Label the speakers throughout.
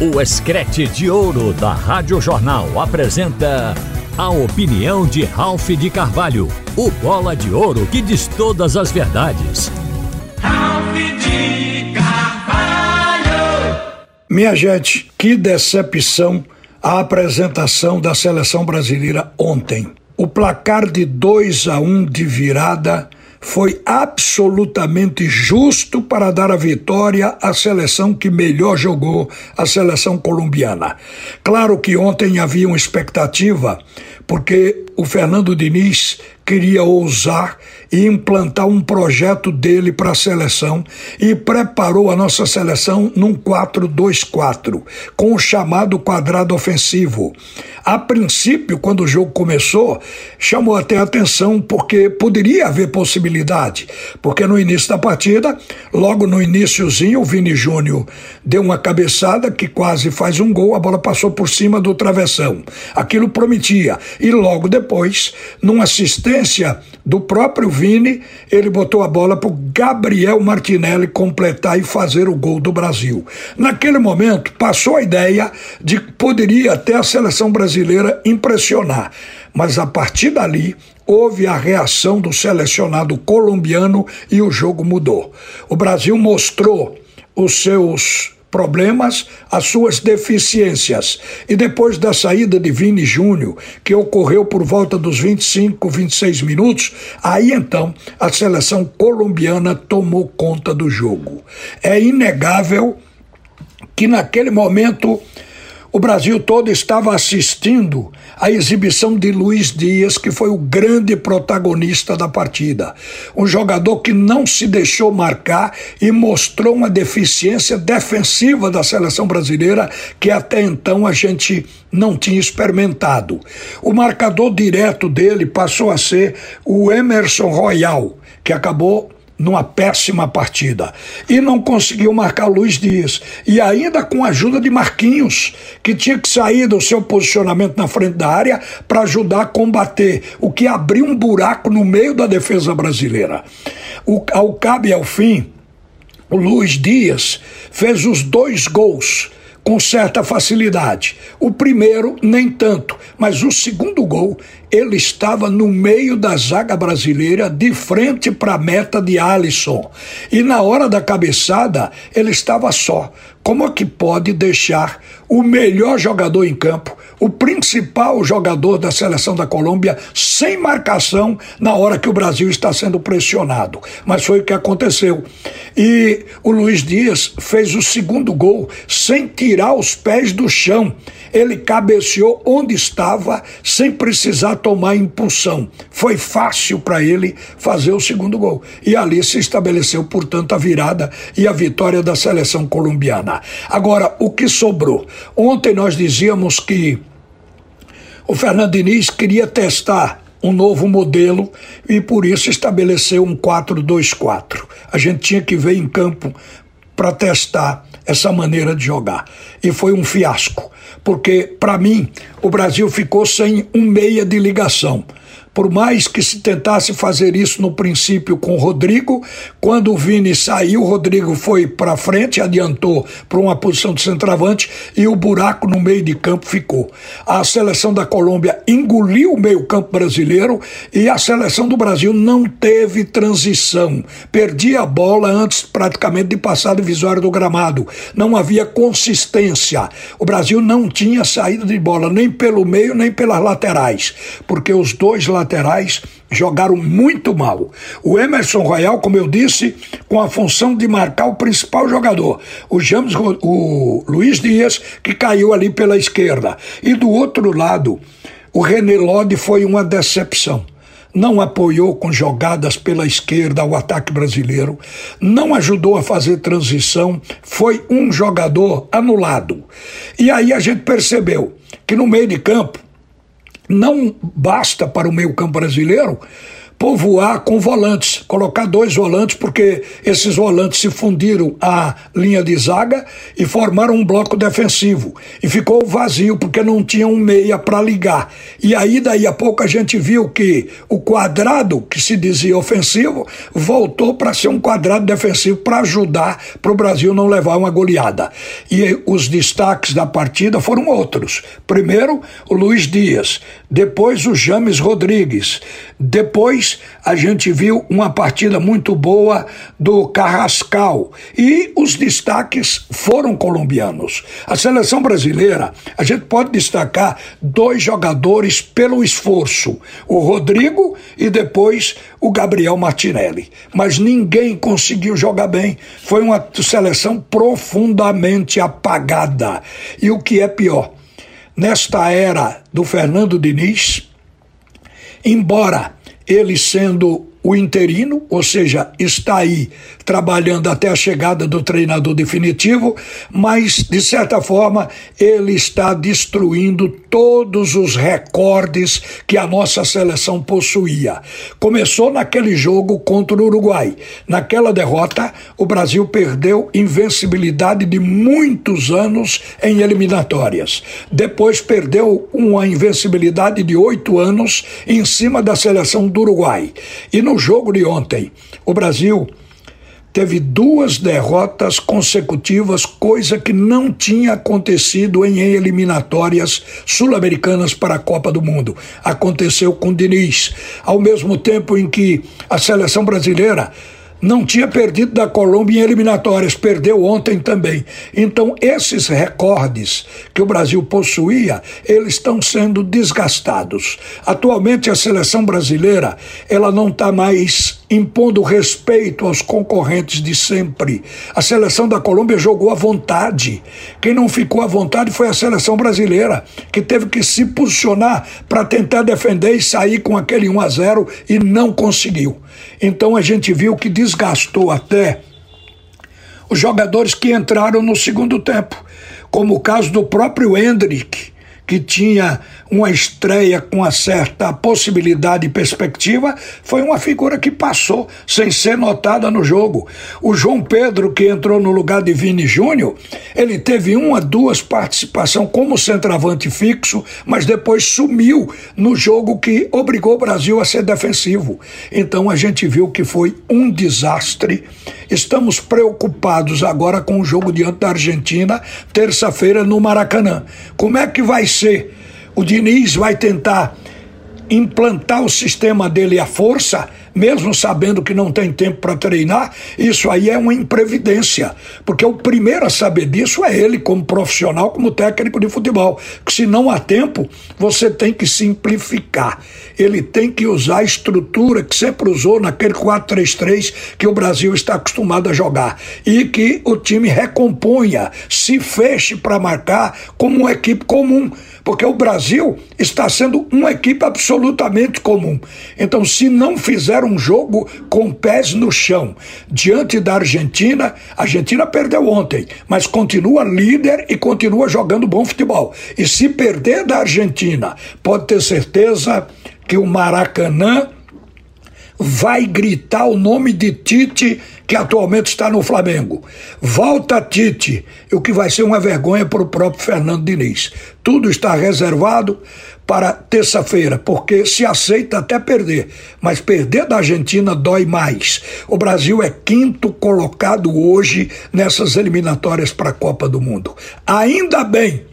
Speaker 1: O Escrete de Ouro da Rádio Jornal apresenta a opinião de Ralph de Carvalho, o bola de ouro que diz todas as verdades.
Speaker 2: Ralph de Carvalho!
Speaker 3: Minha gente, que decepção a apresentação da seleção brasileira ontem. O placar de 2 a 1 um de virada foi absolutamente justo para dar a vitória à seleção que melhor jogou, a seleção colombiana. Claro que ontem havia uma expectativa, porque o Fernando Diniz queria ousar e implantar um projeto dele para a seleção e preparou a nossa seleção num 4-2-4, com o chamado quadrado ofensivo. A princípio, quando o jogo começou, chamou até atenção porque poderia haver possibilidade, porque no início da partida, logo no iníciozinho, o Vini Júnior deu uma cabeçada que quase faz um gol, a bola passou por cima do travessão. Aquilo prometia. E logo depois, numa assistência do próprio Vini, ele botou a bola para o Gabriel Martinelli completar e fazer o gol do Brasil. Naquele momento, passou a ideia de que poderia até a seleção brasileira impressionar, mas a partir dali houve a reação do selecionado colombiano e o jogo mudou. O Brasil mostrou os seus problemas, as suas deficiências. E depois da saída de Vini Júnior, que ocorreu por volta dos 25, 26 minutos, aí então a seleção colombiana tomou conta do jogo. É inegável que naquele momento o Brasil todo estava assistindo à exibição de Luiz Dias, que foi o grande protagonista da partida. Um jogador que não se deixou marcar e mostrou uma deficiência defensiva da seleção brasileira que até então a gente não tinha experimentado. O marcador direto dele passou a ser o Emerson Royal, que acabou numa péssima partida. E não conseguiu marcar Luiz Dias. E ainda com a ajuda de Marquinhos que tinha que sair do seu posicionamento na frente da área para ajudar a combater o que abriu um buraco no meio da defesa brasileira. O, ao cabo e ao fim o Luiz Dias fez os dois gols com certa facilidade. O primeiro, nem tanto, mas o segundo gol, ele estava no meio da zaga brasileira, de frente para a meta de Alisson. E na hora da cabeçada, ele estava só. Como é que pode deixar o melhor jogador em campo, o principal jogador da seleção da Colômbia, sem marcação na hora que o Brasil está sendo pressionado? Mas foi o que aconteceu. E o Luiz Dias fez o segundo gol sem tirar os pés do chão. Ele cabeceou onde estava, sem precisar tomar impulsão. Foi fácil para ele fazer o segundo gol. E ali se estabeleceu, portanto, a virada e a vitória da seleção colombiana. Agora, o que sobrou? Ontem nós dizíamos que o Fernando Diniz queria testar um novo modelo e por isso estabeleceu um 4-2-4. A gente tinha que ver em campo para testar essa maneira de jogar. E foi um fiasco, porque, para mim, o Brasil ficou sem um meia de ligação. Por mais que se tentasse fazer isso no princípio com o Rodrigo, quando o Vini saiu, o Rodrigo foi para frente, adiantou para uma posição de centroavante e o buraco no meio de campo ficou. A seleção da Colômbia engoliu o meio-campo brasileiro e a seleção do Brasil não teve transição. Perdia a bola antes praticamente de passar divisória do gramado. Não havia consistência. O Brasil não tinha saída de bola nem pelo meio nem pelas laterais, porque os dois laterais laterais jogaram muito mal. O Emerson Royal, como eu disse, com a função de marcar o principal jogador, o James, o Luiz Dias, que caiu ali pela esquerda. E do outro lado, o René Lodi foi uma decepção não apoiou com jogadas pela esquerda o ataque brasileiro, não ajudou a fazer transição, foi um jogador anulado. E aí a gente percebeu que no meio de campo não basta para o meio-campo brasileiro, povoar com volantes, colocar dois volantes, porque esses volantes se fundiram à linha de zaga e formaram um bloco defensivo. E ficou vazio, porque não tinha um meia para ligar. E aí, daí a pouco, a gente viu que o quadrado, que se dizia ofensivo, voltou para ser um quadrado defensivo para ajudar para o Brasil não levar uma goleada. E os destaques da partida foram outros. Primeiro, o Luiz Dias, depois o James Rodrigues, depois a gente viu uma partida muito boa do Carrascal e os destaques foram colombianos. A seleção brasileira, a gente pode destacar dois jogadores pelo esforço, o Rodrigo e depois o Gabriel Martinelli. Mas ninguém conseguiu jogar bem. Foi uma seleção profundamente apagada. E o que é pior, nesta era do Fernando Diniz, embora ele sendo o interino, ou seja, está aí trabalhando até a chegada do treinador definitivo, mas de certa forma ele está destruindo todos os recordes que a nossa seleção possuía. Começou naquele jogo contra o Uruguai. Naquela derrota, o Brasil perdeu invencibilidade de muitos anos em eliminatórias. Depois perdeu uma invencibilidade de oito anos em cima da seleção do Uruguai. E no jogo de ontem, o Brasil teve duas derrotas consecutivas, coisa que não tinha acontecido em eliminatórias sul-americanas para a Copa do Mundo. Aconteceu com Diniz, ao mesmo tempo em que a seleção brasileira não tinha perdido da Colômbia em eliminatórias, perdeu ontem também. Então, esses recordes que o Brasil possuía, eles estão sendo desgastados. Atualmente, a seleção brasileira, ela não está mais impondo respeito aos concorrentes de sempre. A seleção da Colômbia jogou à vontade. Quem não ficou à vontade foi a seleção brasileira, que teve que se posicionar para tentar defender e sair com aquele 1 a 0 e não conseguiu. Então a gente viu que desgastou até os jogadores que entraram no segundo tempo, como o caso do próprio Hendrick, que tinha uma estreia com uma certa possibilidade e perspectiva, foi uma figura que passou sem ser notada no jogo. O João Pedro, que entrou no lugar de Vini Júnior, ele teve uma, duas participações como centroavante fixo, mas depois sumiu no jogo que obrigou o Brasil a ser defensivo. Então a gente viu que foi um desastre. Estamos preocupados agora com o jogo diante da Argentina, terça-feira no Maracanã. Como é que vai ser? O Diniz vai tentar implantar o sistema dele à força, mesmo sabendo que não tem tempo para treinar, isso aí é uma imprevidência, porque o primeiro a saber disso é ele, como profissional, como técnico de futebol, que se não há tempo, você tem que simplificar. Ele tem que usar a estrutura que sempre usou naquele 4-3-3 que o Brasil está acostumado a jogar. E que o time recomponha, se feche para marcar como uma equipe comum porque o Brasil está sendo uma equipe absolutamente comum. Então, se não fizer um jogo com pés no chão diante da Argentina, a Argentina perdeu ontem, mas continua líder e continua jogando bom futebol. E se perder da Argentina, pode ter certeza que o Maracanã vai gritar o nome de Tite, que atualmente está no Flamengo. Volta Tite, o que vai ser uma vergonha para o próprio Fernando Diniz. Tudo está reservado para terça-feira, porque se aceita até perder, mas perder da Argentina dói mais. O Brasil é quinto colocado hoje nessas eliminatórias para a Copa do Mundo. Ainda bem,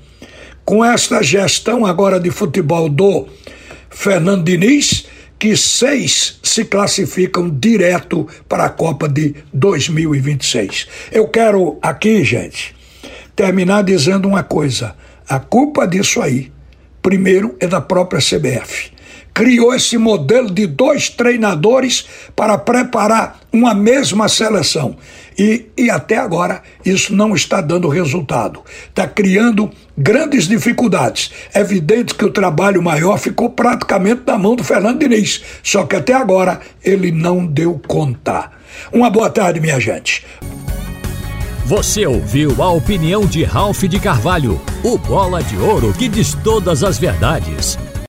Speaker 3: com esta gestão agora de futebol do Fernando Diniz, que seis se classificam direto para a Copa de 2026. Eu quero aqui, gente, terminar dizendo uma coisa: a culpa disso aí, primeiro, é da própria CBF criou esse modelo de dois treinadores para preparar uma mesma seleção. E, e até agora isso não está dando resultado. Está criando grandes dificuldades. É evidente que o trabalho maior ficou praticamente na mão do Fernando Diniz, só que até agora ele não deu conta. Uma boa tarde, minha gente.
Speaker 1: Você ouviu a opinião de Ralph de Carvalho, o bola de ouro que diz todas as verdades.